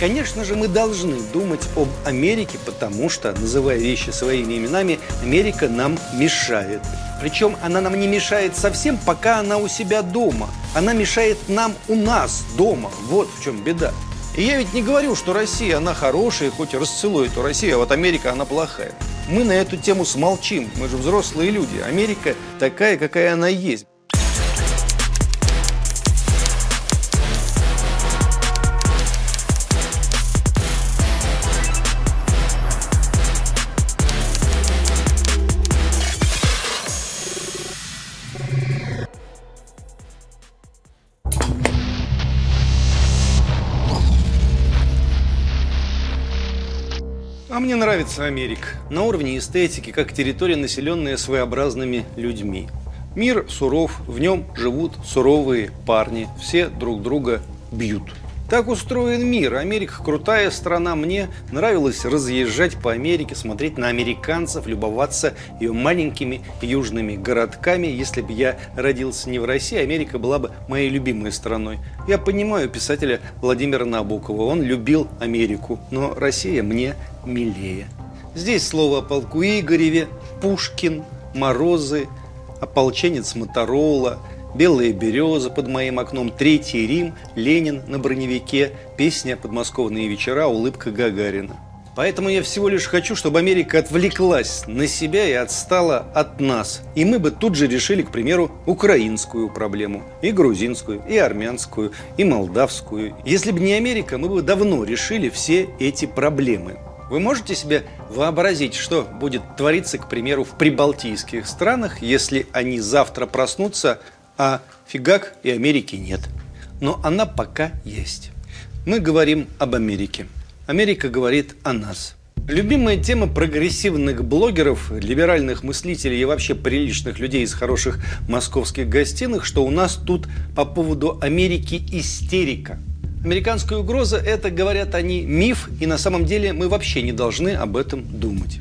Конечно же, мы должны думать об Америке, потому что, называя вещи своими именами, Америка нам мешает. Причем она нам не мешает совсем, пока она у себя дома. Она мешает нам у нас дома. Вот в чем беда. И я ведь не говорю, что Россия, она хорошая, хоть и расцелует у России, а вот Америка, она плохая. Мы на эту тему смолчим, мы же взрослые люди. Америка такая, какая она есть. А мне нравится Америка. На уровне эстетики, как территория, населенная своеобразными людьми. Мир суров, в нем живут суровые парни. Все друг друга бьют. Так устроен мир. Америка крутая страна. Мне нравилось разъезжать по Америке, смотреть на американцев, любоваться ее маленькими южными городками. Если бы я родился не в России, Америка была бы моей любимой страной. Я понимаю писателя Владимира Набокова. Он любил Америку, но Россия мне милее. Здесь слово о полку Игореве, Пушкин, Морозы, ополченец Моторола – Белые березы под моим окном, Третий Рим, Ленин на броневике, песня «Подмосковные вечера», улыбка Гагарина. Поэтому я всего лишь хочу, чтобы Америка отвлеклась на себя и отстала от нас. И мы бы тут же решили, к примеру, украинскую проблему, и грузинскую, и армянскую, и молдавскую. Если бы не Америка, мы бы давно решили все эти проблемы. Вы можете себе вообразить, что будет твориться, к примеру, в прибалтийских странах, если они завтра проснутся а фигак и Америки нет. Но она пока есть. Мы говорим об Америке. Америка говорит о нас. Любимая тема прогрессивных блогеров, либеральных мыслителей и вообще приличных людей из хороших московских гостиных, что у нас тут по поводу Америки истерика. Американская угроза – это, говорят они, миф, и на самом деле мы вообще не должны об этом думать.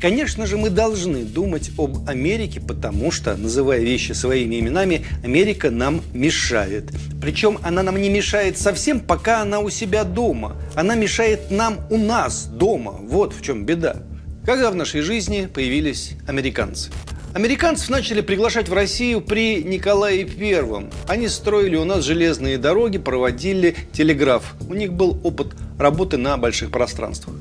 Конечно же, мы должны думать об Америке, потому что, называя вещи своими именами, Америка нам мешает. Причем она нам не мешает совсем, пока она у себя дома. Она мешает нам у нас дома. Вот в чем беда. Когда в нашей жизни появились американцы? Американцев начали приглашать в Россию при Николае Первом. Они строили у нас железные дороги, проводили телеграф. У них был опыт работы на больших пространствах.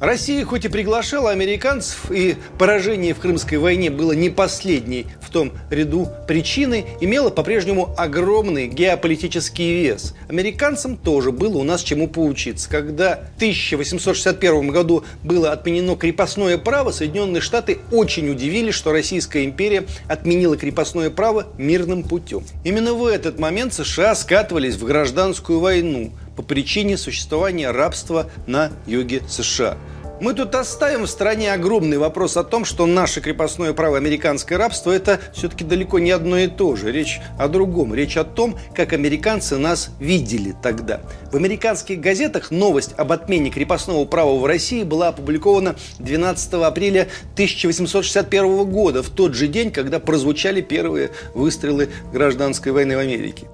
Россия хоть и приглашала американцев, и поражение в Крымской войне было не последней в том ряду причины, имела по-прежнему огромный геополитический вес. Американцам тоже было у нас чему поучиться. Когда в 1861 году было отменено крепостное право, Соединенные Штаты очень удивились, что Российская империя отменила крепостное право мирным путем. Именно в этот момент США скатывались в гражданскую войну по причине существования рабства на юге США. Мы тут оставим в стране огромный вопрос о том, что наше крепостное право американское рабство – это все-таки далеко не одно и то же. Речь о другом. Речь о том, как американцы нас видели тогда. В американских газетах новость об отмене крепостного права в России была опубликована 12 апреля 1861 года, в тот же день, когда прозвучали первые выстрелы гражданской войны в Америке.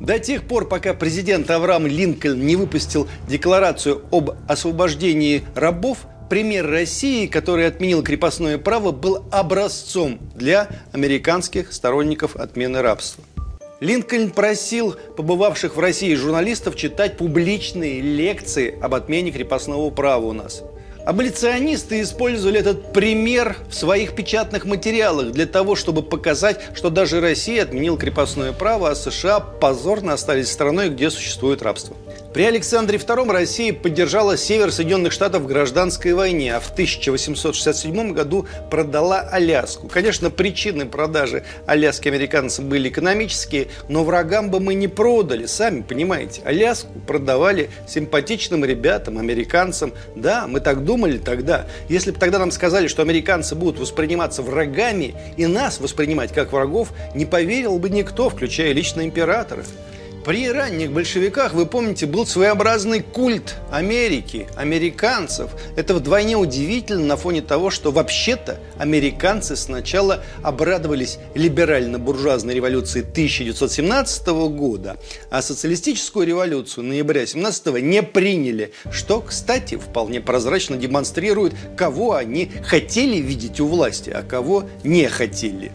До тех пор, пока президент Авраам Линкольн не выпустил декларацию об освобождении рабов, пример России, который отменил крепостное право, был образцом для американских сторонников отмены рабства. Линкольн просил побывавших в России журналистов читать публичные лекции об отмене крепостного права у нас – Аболиционисты использовали этот пример в своих печатных материалах для того, чтобы показать, что даже Россия отменила крепостное право, а США позорно остались страной, где существует рабство. При Александре II Россия поддержала север Соединенных Штатов в гражданской войне, а в 1867 году продала Аляску. Конечно, причины продажи Аляски американцам были экономические, но врагам бы мы не продали, сами понимаете. Аляску продавали симпатичным ребятам, американцам. Да, мы так думали тогда. Если бы тогда нам сказали, что американцы будут восприниматься врагами и нас воспринимать как врагов, не поверил бы никто, включая лично императора. При ранних большевиках, вы помните, был своеобразный культ Америки, американцев. Это вдвойне удивительно на фоне того, что вообще-то американцы сначала обрадовались либерально-буржуазной революции 1917 года, а социалистическую революцию ноября 17 не приняли, что, кстати, вполне прозрачно демонстрирует, кого они хотели видеть у власти, а кого не хотели.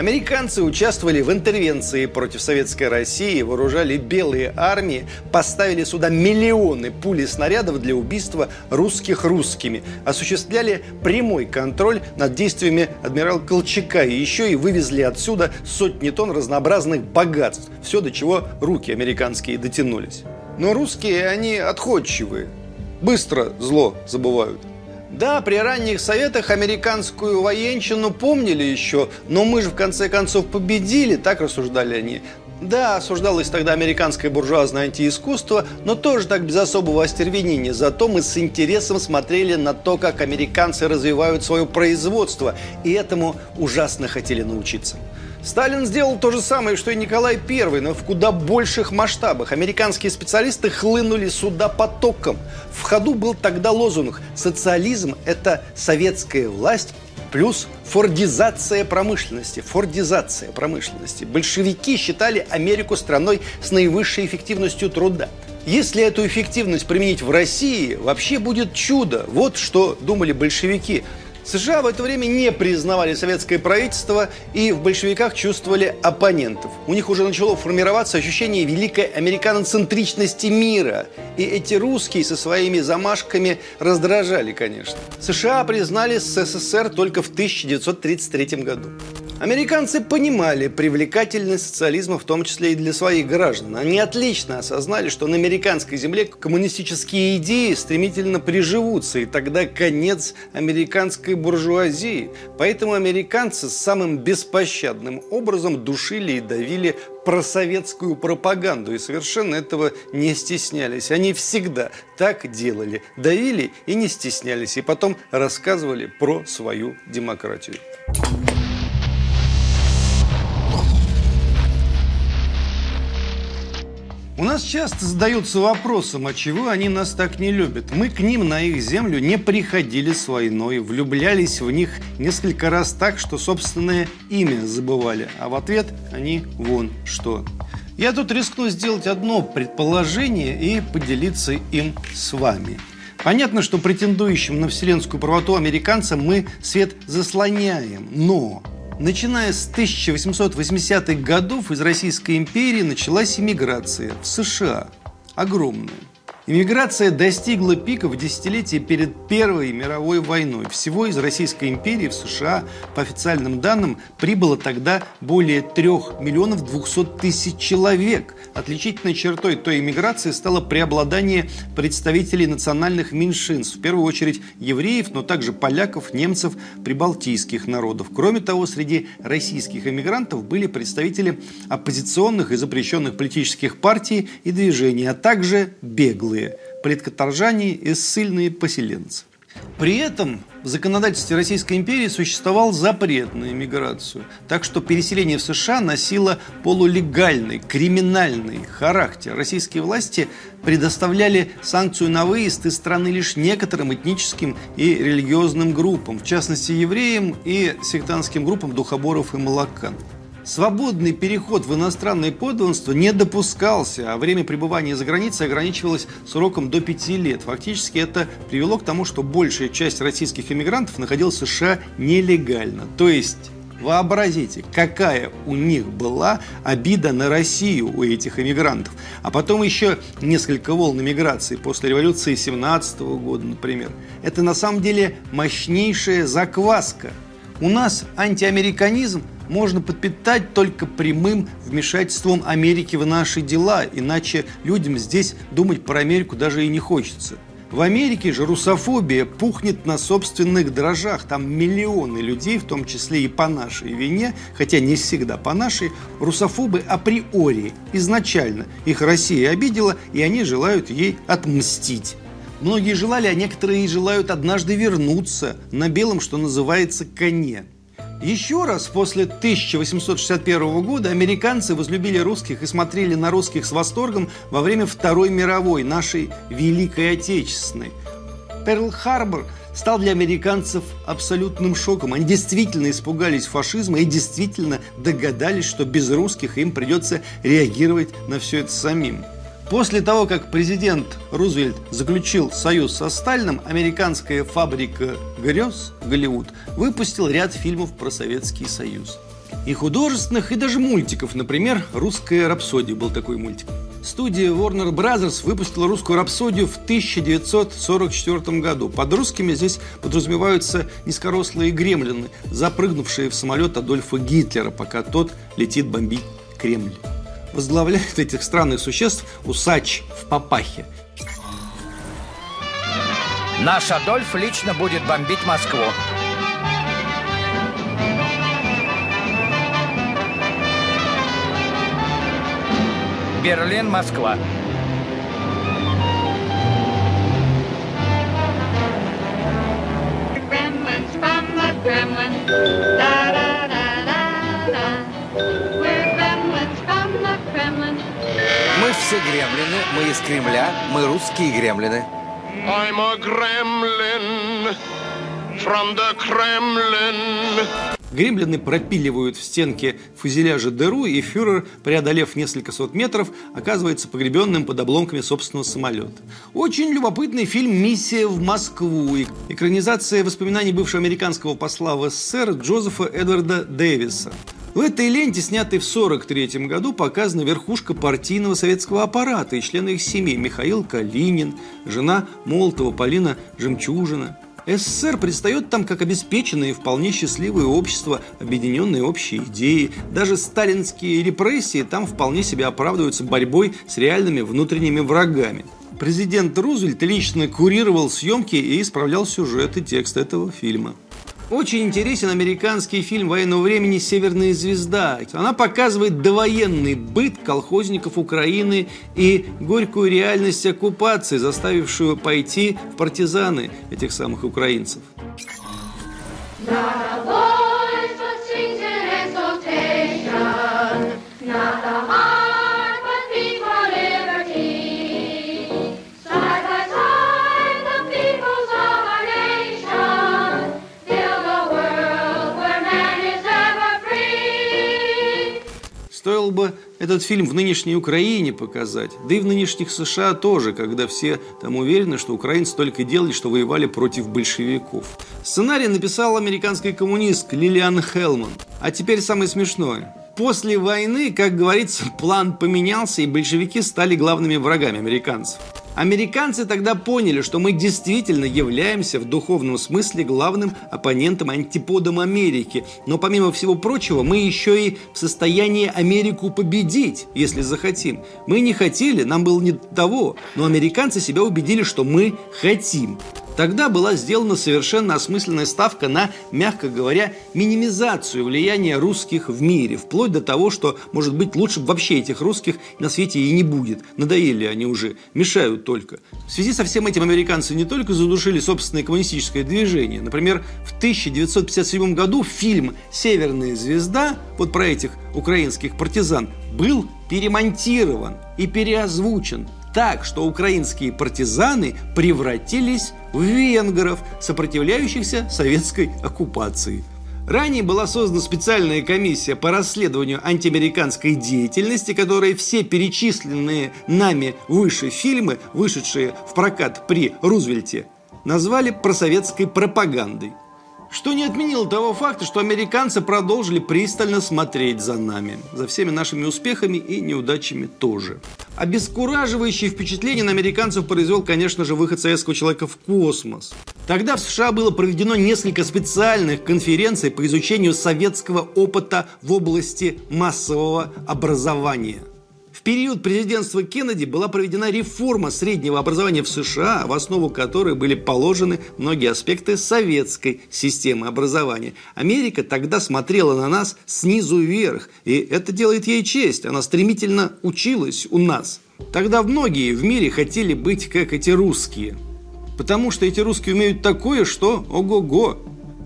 Американцы участвовали в интервенции против советской России, вооружали белые армии, поставили сюда миллионы пули снарядов для убийства русских русскими, осуществляли прямой контроль над действиями адмирала Колчака и еще и вывезли отсюда сотни тонн разнообразных богатств. Все, до чего руки американские дотянулись. Но русские, они отходчивые, быстро зло забывают. Да, при ранних советах американскую военщину помнили еще, но мы же в конце концов победили, так рассуждали они. Да, осуждалось тогда американское буржуазное антиискусство, но тоже так без особого остервенения. Зато мы с интересом смотрели на то, как американцы развивают свое производство, и этому ужасно хотели научиться. Сталин сделал то же самое, что и Николай I, но в куда больших масштабах. Американские специалисты хлынули сюда потоком. В ходу был тогда лозунг «Социализм – это советская власть плюс фордизация промышленности. Фордизация промышленности. Большевики считали Америку страной с наивысшей эффективностью труда. Если эту эффективность применить в России, вообще будет чудо. Вот что думали большевики. США в это время не признавали советское правительство и в большевиках чувствовали оппонентов. У них уже начало формироваться ощущение великой американоцентричности мира. И эти русские со своими замашками раздражали, конечно. США признали СССР только в 1933 году. Американцы понимали привлекательность социализма, в том числе и для своих граждан. Они отлично осознали, что на американской земле коммунистические идеи стремительно приживутся, и тогда конец американской буржуазии. Поэтому американцы самым беспощадным образом душили и давили просоветскую пропаганду и совершенно этого не стеснялись. Они всегда так делали, давили и не стеснялись, и потом рассказывали про свою демократию. У нас часто задаются вопросом, а чего они нас так не любят. Мы к ним на их землю не приходили с войной, влюблялись в них несколько раз так, что собственное имя забывали, а в ответ они вон что. Я тут рискну сделать одно предположение и поделиться им с вами. Понятно, что претендующим на вселенскую правоту американцам мы свет заслоняем, но Начиная с 1880-х годов из Российской империи началась иммиграция в США. Огромная. Иммиграция достигла пика в десятилетии перед Первой мировой войной. Всего из Российской империи в США, по официальным данным, прибыло тогда более 3 миллионов 200 тысяч человек. Отличительной чертой той иммиграции стало преобладание представителей национальных меньшинств, в первую очередь евреев, но также поляков, немцев, прибалтийских народов. Кроме того, среди российских иммигрантов были представители оппозиционных и запрещенных политических партий и движений, а также беглые беглые политкоторжане и ссыльные поселенцы. При этом в законодательстве Российской империи существовал запрет на иммиграцию, так что переселение в США носило полулегальный, криминальный характер. Российские власти предоставляли санкцию на выезд из страны лишь некоторым этническим и религиозным группам, в частности евреям и сектантским группам духоборов и молокан. Свободный переход в иностранное подданство не допускался, а время пребывания за границей ограничивалось сроком до пяти лет. Фактически это привело к тому, что большая часть российских иммигрантов находилась в США нелегально. То есть Вообразите, какая у них была обида на Россию у этих иммигрантов. А потом еще несколько волн иммиграции после революции 17 года, например. Это на самом деле мощнейшая закваска. У нас антиамериканизм можно подпитать только прямым вмешательством Америки в наши дела, иначе людям здесь думать про Америку даже и не хочется. В Америке же русофобия пухнет на собственных дрожжах. Там миллионы людей, в том числе и по нашей вине, хотя не всегда по нашей, русофобы априори, изначально. Их Россия обидела, и они желают ей отмстить. Многие желали, а некоторые желают однажды вернуться на белом, что называется, коне. Еще раз после 1861 года американцы возлюбили русских и смотрели на русских с восторгом во время Второй мировой, нашей Великой Отечественной. Перл-Харбор стал для американцев абсолютным шоком. Они действительно испугались фашизма и действительно догадались, что без русских им придется реагировать на все это самим. После того, как президент Рузвельт заключил союз со Сталином, американская фабрика грез Голливуд выпустил ряд фильмов про Советский Союз. И художественных, и даже мультиков. Например, «Русская рапсодия» был такой мультик. Студия Warner Brothers выпустила «Русскую рапсодию» в 1944 году. Под русскими здесь подразумеваются низкорослые гремлины, запрыгнувшие в самолет Адольфа Гитлера, пока тот летит бомбить Кремль возглавляет этих странных существ усач в папахе. Наш Адольф лично будет бомбить Москву. Берлин, Москва. Gremlins from the da da Kremlin. Мы все гремлины, мы из Кремля, мы русские гремлины. I'm a gremlin from the Kremlin. Гремлины пропиливают в стенке фюзеляжа дыру, и фюрер, преодолев несколько сот метров, оказывается погребенным под обломками собственного самолета. Очень любопытный фильм «Миссия в Москву». Экранизация воспоминаний бывшего американского посла в СССР Джозефа Эдварда Дэвиса. В этой ленте, снятой в 1943 году, показана верхушка партийного советского аппарата и члены их семей Михаил Калинин, жена Молотова Полина Жемчужина. СССР предстает там как обеспеченное и вполне счастливое общество, объединенное общей идеей. Даже сталинские репрессии там вполне себе оправдываются борьбой с реальными внутренними врагами. Президент Рузвельт лично курировал съемки и исправлял сюжет и текст этого фильма. Очень интересен американский фильм военного времени «Северная звезда». Она показывает довоенный быт колхозников Украины и горькую реальность оккупации, заставившую пойти в партизаны этих самых украинцев. Not этот фильм в нынешней Украине показать, да и в нынешних США тоже, когда все там уверены, что украинцы только делали, что воевали против большевиков. Сценарий написал американский коммунист Лилиан Хелман. А теперь самое смешное. После войны, как говорится, план поменялся, и большевики стали главными врагами американцев. Американцы тогда поняли, что мы действительно являемся в духовном смысле главным оппонентом, антиподом Америки. Но помимо всего прочего, мы еще и в состоянии Америку победить, если захотим. Мы не хотели, нам было не до того, но американцы себя убедили, что мы хотим. Тогда была сделана совершенно осмысленная ставка на, мягко говоря, минимизацию влияния русских в мире, вплоть до того, что, может быть, лучше вообще этих русских на свете и не будет. Надоели они уже, мешают только. В связи со всем этим американцы не только задушили собственное коммунистическое движение. Например, в 1957 году фильм «Северная звезда», вот про этих украинских партизан, был перемонтирован и переозвучен так, что украинские партизаны превратились в венгров, сопротивляющихся советской оккупации. Ранее была создана специальная комиссия по расследованию антиамериканской деятельности, которая все перечисленные нами выше фильмы, вышедшие в прокат при Рузвельте, назвали просоветской пропагандой. Что не отменило того факта, что американцы продолжили пристально смотреть за нами, за всеми нашими успехами и неудачами тоже. Обескураживающее впечатление на американцев произвел, конечно же, выход советского человека в космос. Тогда в США было проведено несколько специальных конференций по изучению советского опыта в области массового образования. В период президентства Кеннеди была проведена реформа среднего образования в США, в основу которой были положены многие аспекты советской системы образования. Америка тогда смотрела на нас снизу вверх, и это делает ей честь. Она стремительно училась у нас. Тогда многие в мире хотели быть как эти русские. Потому что эти русские умеют такое, что ого-го.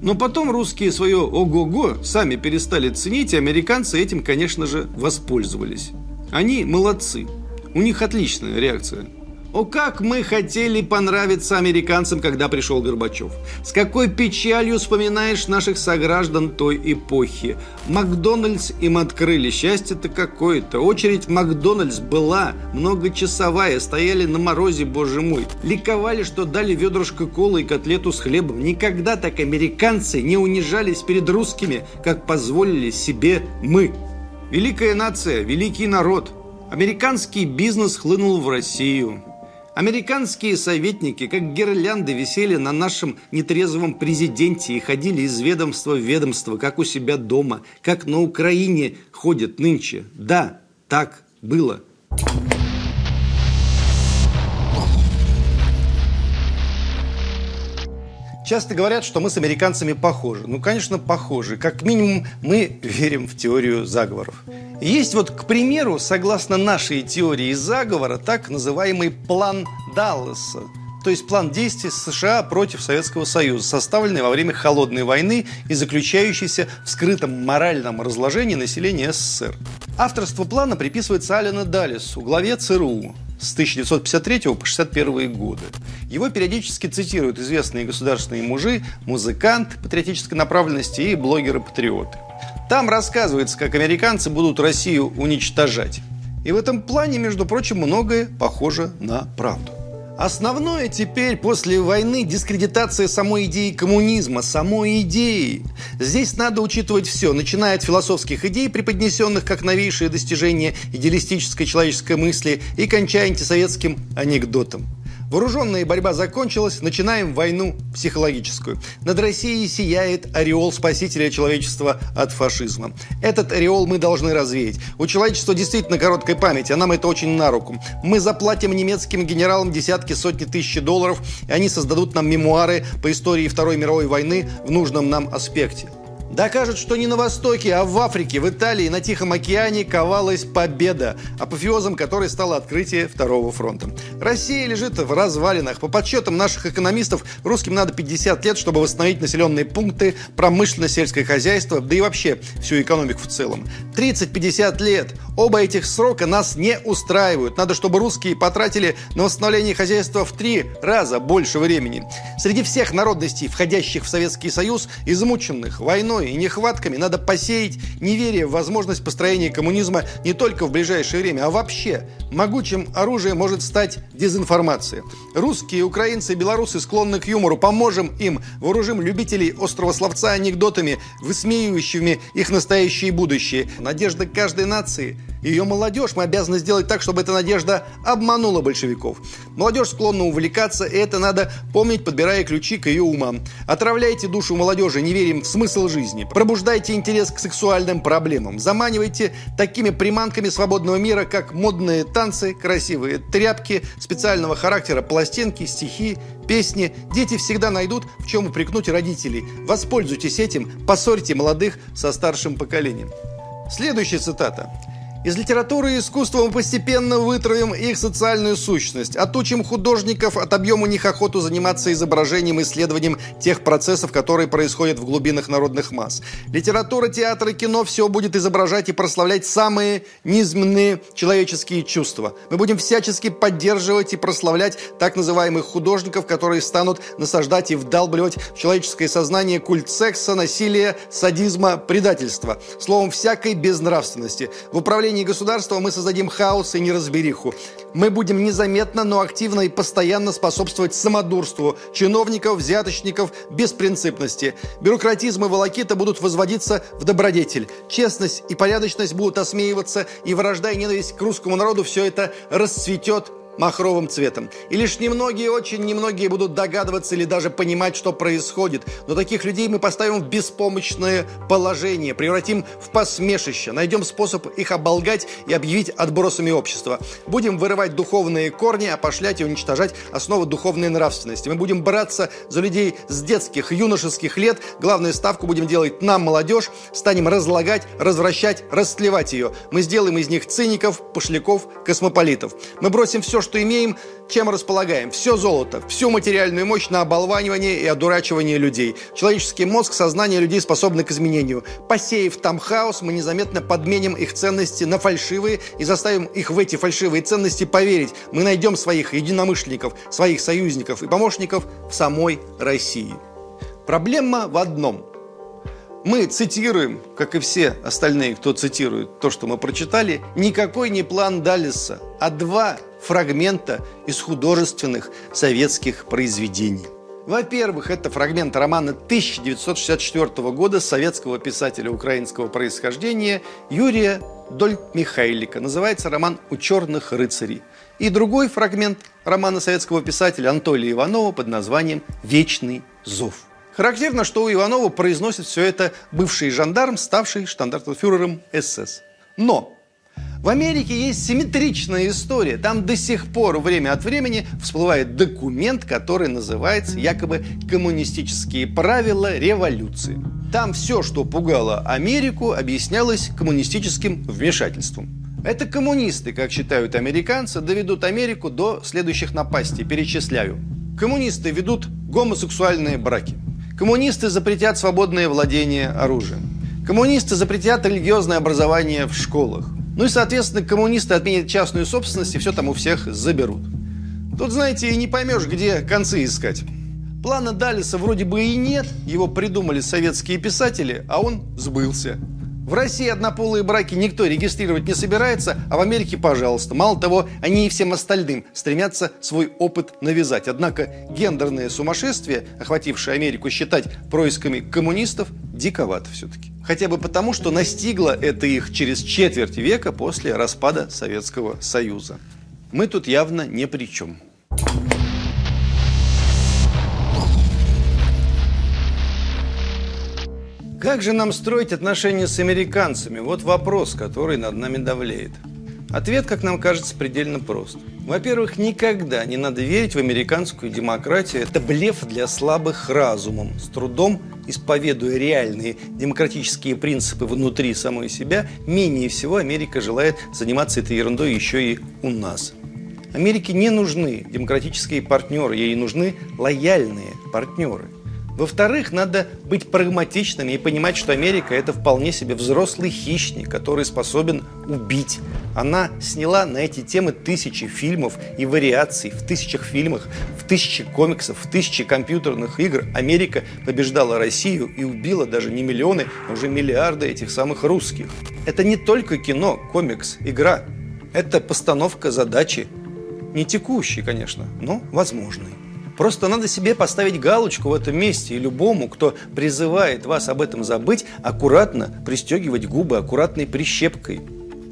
Но потом русские свое ого-го сами перестали ценить, и американцы этим, конечно же, воспользовались. Они молодцы. У них отличная реакция. О, как мы хотели понравиться американцам, когда пришел Горбачев. С какой печалью вспоминаешь наших сограждан той эпохи. Макдональдс им открыли. Счастье-то какое-то. Очередь в Макдональдс была многочасовая. Стояли на морозе, боже мой. Ликовали, что дали ведрышко колы и котлету с хлебом. Никогда так американцы не унижались перед русскими, как позволили себе мы. Великая нация, великий народ. Американский бизнес хлынул в Россию. Американские советники, как гирлянды, висели на нашем нетрезвом президенте и ходили из ведомства в ведомство, как у себя дома, как на Украине ходят нынче. Да, так было. Часто говорят, что мы с американцами похожи. Ну, конечно, похожи. Как минимум, мы верим в теорию заговоров. Есть вот, к примеру, согласно нашей теории заговора, так называемый план Далласа. То есть план действий США против Советского Союза, составленный во время Холодной войны и заключающийся в скрытом моральном разложении населения СССР. Авторство плана приписывается Алену Даллесу, главе ЦРУ с 1953 по 1961 годы. Его периодически цитируют известные государственные мужи, музыканты патриотической направленности и блогеры-патриоты. Там рассказывается, как американцы будут Россию уничтожать. И в этом плане, между прочим, многое похоже на правду. Основное теперь после войны дискредитация самой идеи коммунизма, самой идеи. Здесь надо учитывать все, начиная от философских идей, преподнесенных как новейшие достижения идеалистической человеческой мысли, и кончая антисоветским анекдотом. Вооруженная борьба закончилась, начинаем войну психологическую. Над Россией сияет ореол спасителя человечества от фашизма. Этот ореол мы должны развеять. У человечества действительно короткая память, а нам это очень на руку. Мы заплатим немецким генералам десятки, сотни тысяч долларов, и они создадут нам мемуары по истории Второй мировой войны в нужном нам аспекте. Докажет, что не на Востоке, а в Африке, в Италии, на Тихом океане ковалась победа, апофеозом которой стало открытие Второго фронта. Россия лежит в развалинах. По подсчетам наших экономистов, русским надо 50 лет, чтобы восстановить населенные пункты, промышленное сельское хозяйство, да и вообще всю экономику в целом. 30-50 лет. Оба этих срока нас не устраивают. Надо, чтобы русские потратили на восстановление хозяйства в три раза больше времени. Среди всех народностей, входящих в Советский Союз, измученных войной и нехватками, надо посеять неверие в возможность построения коммунизма не только в ближайшее время, а вообще. Могучим оружием может стать дезинформация. Русские, украинцы и белорусы склонны к юмору. Поможем им, вооружим любителей острого словца анекдотами, высмеивающими их настоящее и будущее. Надежда каждой нации – ее молодежь мы обязаны сделать так, чтобы эта надежда обманула большевиков. Молодежь склонна увлекаться, и это надо помнить, подбирая ключи к ее умам. Отравляйте душу молодежи неверием в смысл жизни. Пробуждайте интерес к сексуальным проблемам. Заманивайте такими приманками свободного мира, как модные танцы, красивые тряпки, специального характера пластинки, стихи, песни. Дети всегда найдут, в чем упрекнуть родителей. Воспользуйтесь этим, поссорьте молодых со старшим поколением. Следующая цитата. Из литературы и искусства мы постепенно вытравим их социальную сущность, отучим художников, отобьем у них охоту заниматься изображением и исследованием тех процессов, которые происходят в глубинах народных масс. Литература, театр и кино все будет изображать и прославлять самые низменные человеческие чувства. Мы будем всячески поддерживать и прославлять так называемых художников, которые станут насаждать и вдалбливать в человеческое сознание культ секса, насилия, садизма, предательства. Словом, всякой безнравственности. В управлении государства мы создадим хаос и неразбериху. Мы будем незаметно, но активно и постоянно способствовать самодурству чиновников, взяточников, беспринципности. Бюрократизм и волокита будут возводиться в добродетель. Честность и порядочность будут осмеиваться, и вражда и ненависть к русскому народу все это расцветет махровым цветом. И лишь немногие, очень немногие будут догадываться или даже понимать, что происходит. Но таких людей мы поставим в беспомощное положение, превратим в посмешище, найдем способ их оболгать и объявить отбросами общества. Будем вырывать духовные корни, опошлять и уничтожать основы духовной нравственности. Мы будем браться за людей с детских, юношеских лет. Главную ставку будем делать нам, молодежь. Станем разлагать, развращать, растлевать ее. Мы сделаем из них циников, пошляков, космополитов. Мы бросим все, что имеем, чем располагаем. Все золото, всю материальную мощь на оболванивание и одурачивание людей. Человеческий мозг, сознание людей способны к изменению. Посеяв там хаос, мы незаметно подменим их ценности на фальшивые и заставим их в эти фальшивые ценности поверить. Мы найдем своих единомышленников, своих союзников и помощников в самой России. Проблема в одном – мы цитируем, как и все остальные, кто цитирует то, что мы прочитали, никакой не план Даллеса, а два фрагмента из художественных советских произведений. Во-первых, это фрагмент романа 1964 года советского писателя украинского происхождения Юрия Дольт-Михайлика. Называется роман «У черных рыцарей». И другой фрагмент романа советского писателя Анатолия Иванова под названием «Вечный зов». Характерно, что у Иванова произносит все это бывший жандарм, ставший штандартенфюрером СС. Но в Америке есть симметричная история. Там до сих пор время от времени всплывает документ, который называется якобы «Коммунистические правила революции». Там все, что пугало Америку, объяснялось коммунистическим вмешательством. Это коммунисты, как считают американцы, доведут Америку до следующих напастей. Перечисляю. Коммунисты ведут гомосексуальные браки. Коммунисты запретят свободное владение оружием. Коммунисты запретят религиозное образование в школах. Ну и, соответственно, коммунисты отменят частную собственность и все там у всех заберут. Тут, знаете, и не поймешь, где концы искать. Плана Далиса вроде бы и нет, его придумали советские писатели, а он сбылся. В России однополые браки никто регистрировать не собирается, а в Америке, пожалуйста. Мало того, они и всем остальным стремятся свой опыт навязать. Однако гендерное сумасшествие, охватившее Америку, считать происками коммунистов, диковато все-таки. Хотя бы потому, что настигло это их через четверть века после распада Советского Союза. Мы тут явно не при чем. Как же нам строить отношения с американцами? Вот вопрос, который над нами давлеет. Ответ, как нам кажется, предельно прост. Во-первых, никогда не надо верить в американскую демократию. Это блеф для слабых разумом. С трудом исповедуя реальные демократические принципы внутри самой себя, менее всего Америка желает заниматься этой ерундой еще и у нас. Америке не нужны демократические партнеры, ей нужны лояльные партнеры – во-вторых, надо быть прагматичными и понимать, что Америка – это вполне себе взрослый хищник, который способен убить. Она сняла на эти темы тысячи фильмов и вариаций. В тысячах фильмах, в тысячи комиксов, в тысячи компьютерных игр Америка побеждала Россию и убила даже не миллионы, а уже миллиарды этих самых русских. Это не только кино, комикс, игра. Это постановка задачи. Не текущей, конечно, но возможной. Просто надо себе поставить галочку в этом месте, и любому, кто призывает вас об этом забыть, аккуратно пристегивать губы аккуратной прищепкой.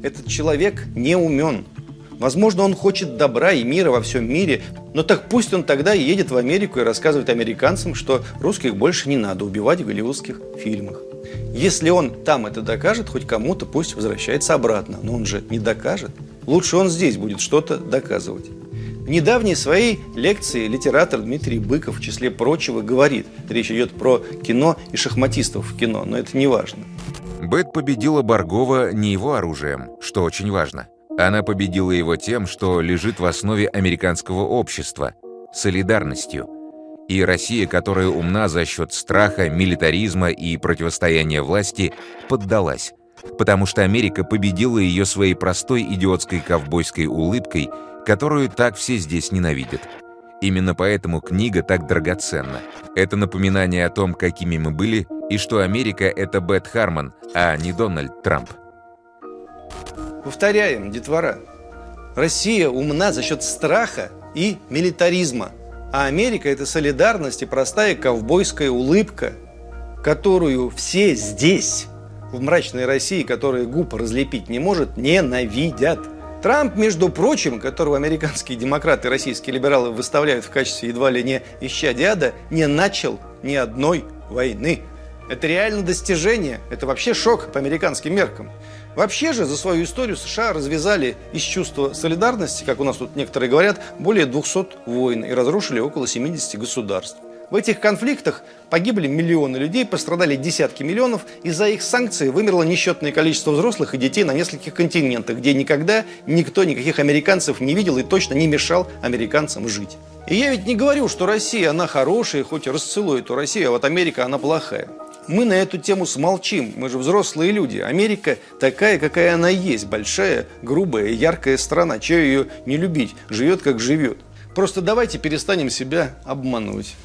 Этот человек не умен. Возможно, он хочет добра и мира во всем мире, но так пусть он тогда едет в Америку и рассказывает американцам, что русских больше не надо убивать в голливудских фильмах. Если он там это докажет, хоть кому-то пусть возвращается обратно, но он же не докажет. Лучше он здесь будет что-то доказывать. В недавней своей лекции литератор Дмитрий Быков, в числе прочего, говорит, речь идет про кино и шахматистов в кино, но это не важно. Бет победила Баргова не его оружием, что очень важно. Она победила его тем, что лежит в основе американского общества – солидарностью. И Россия, которая умна за счет страха, милитаризма и противостояния власти, поддалась. Потому что Америка победила ее своей простой идиотской ковбойской улыбкой – которую так все здесь ненавидят. Именно поэтому книга так драгоценна. Это напоминание о том, какими мы были, и что Америка — это Бет Харман, а не Дональд Трамп. Повторяем, детвора. Россия умна за счет страха и милитаризма. А Америка – это солидарность и простая ковбойская улыбка, которую все здесь, в мрачной России, которая губ разлепить не может, ненавидят. Трамп, между прочим, которого американские демократы и российские либералы выставляют в качестве едва ли не исчадия не начал ни одной войны. Это реально достижение, это вообще шок по американским меркам. Вообще же за свою историю США развязали из чувства солидарности, как у нас тут некоторые говорят, более 200 войн и разрушили около 70 государств. В этих конфликтах погибли миллионы людей, пострадали десятки миллионов. Из-за их санкций вымерло несчетное количество взрослых и детей на нескольких континентах, где никогда никто никаких американцев не видел и точно не мешал американцам жить. И я ведь не говорю, что Россия, она хорошая, хоть и расцелует эту Россию, а вот Америка, она плохая. Мы на эту тему смолчим, мы же взрослые люди. Америка такая, какая она есть, большая, грубая, яркая страна. Чего ее не любить? Живет, как живет. Просто давайте перестанем себя обманывать.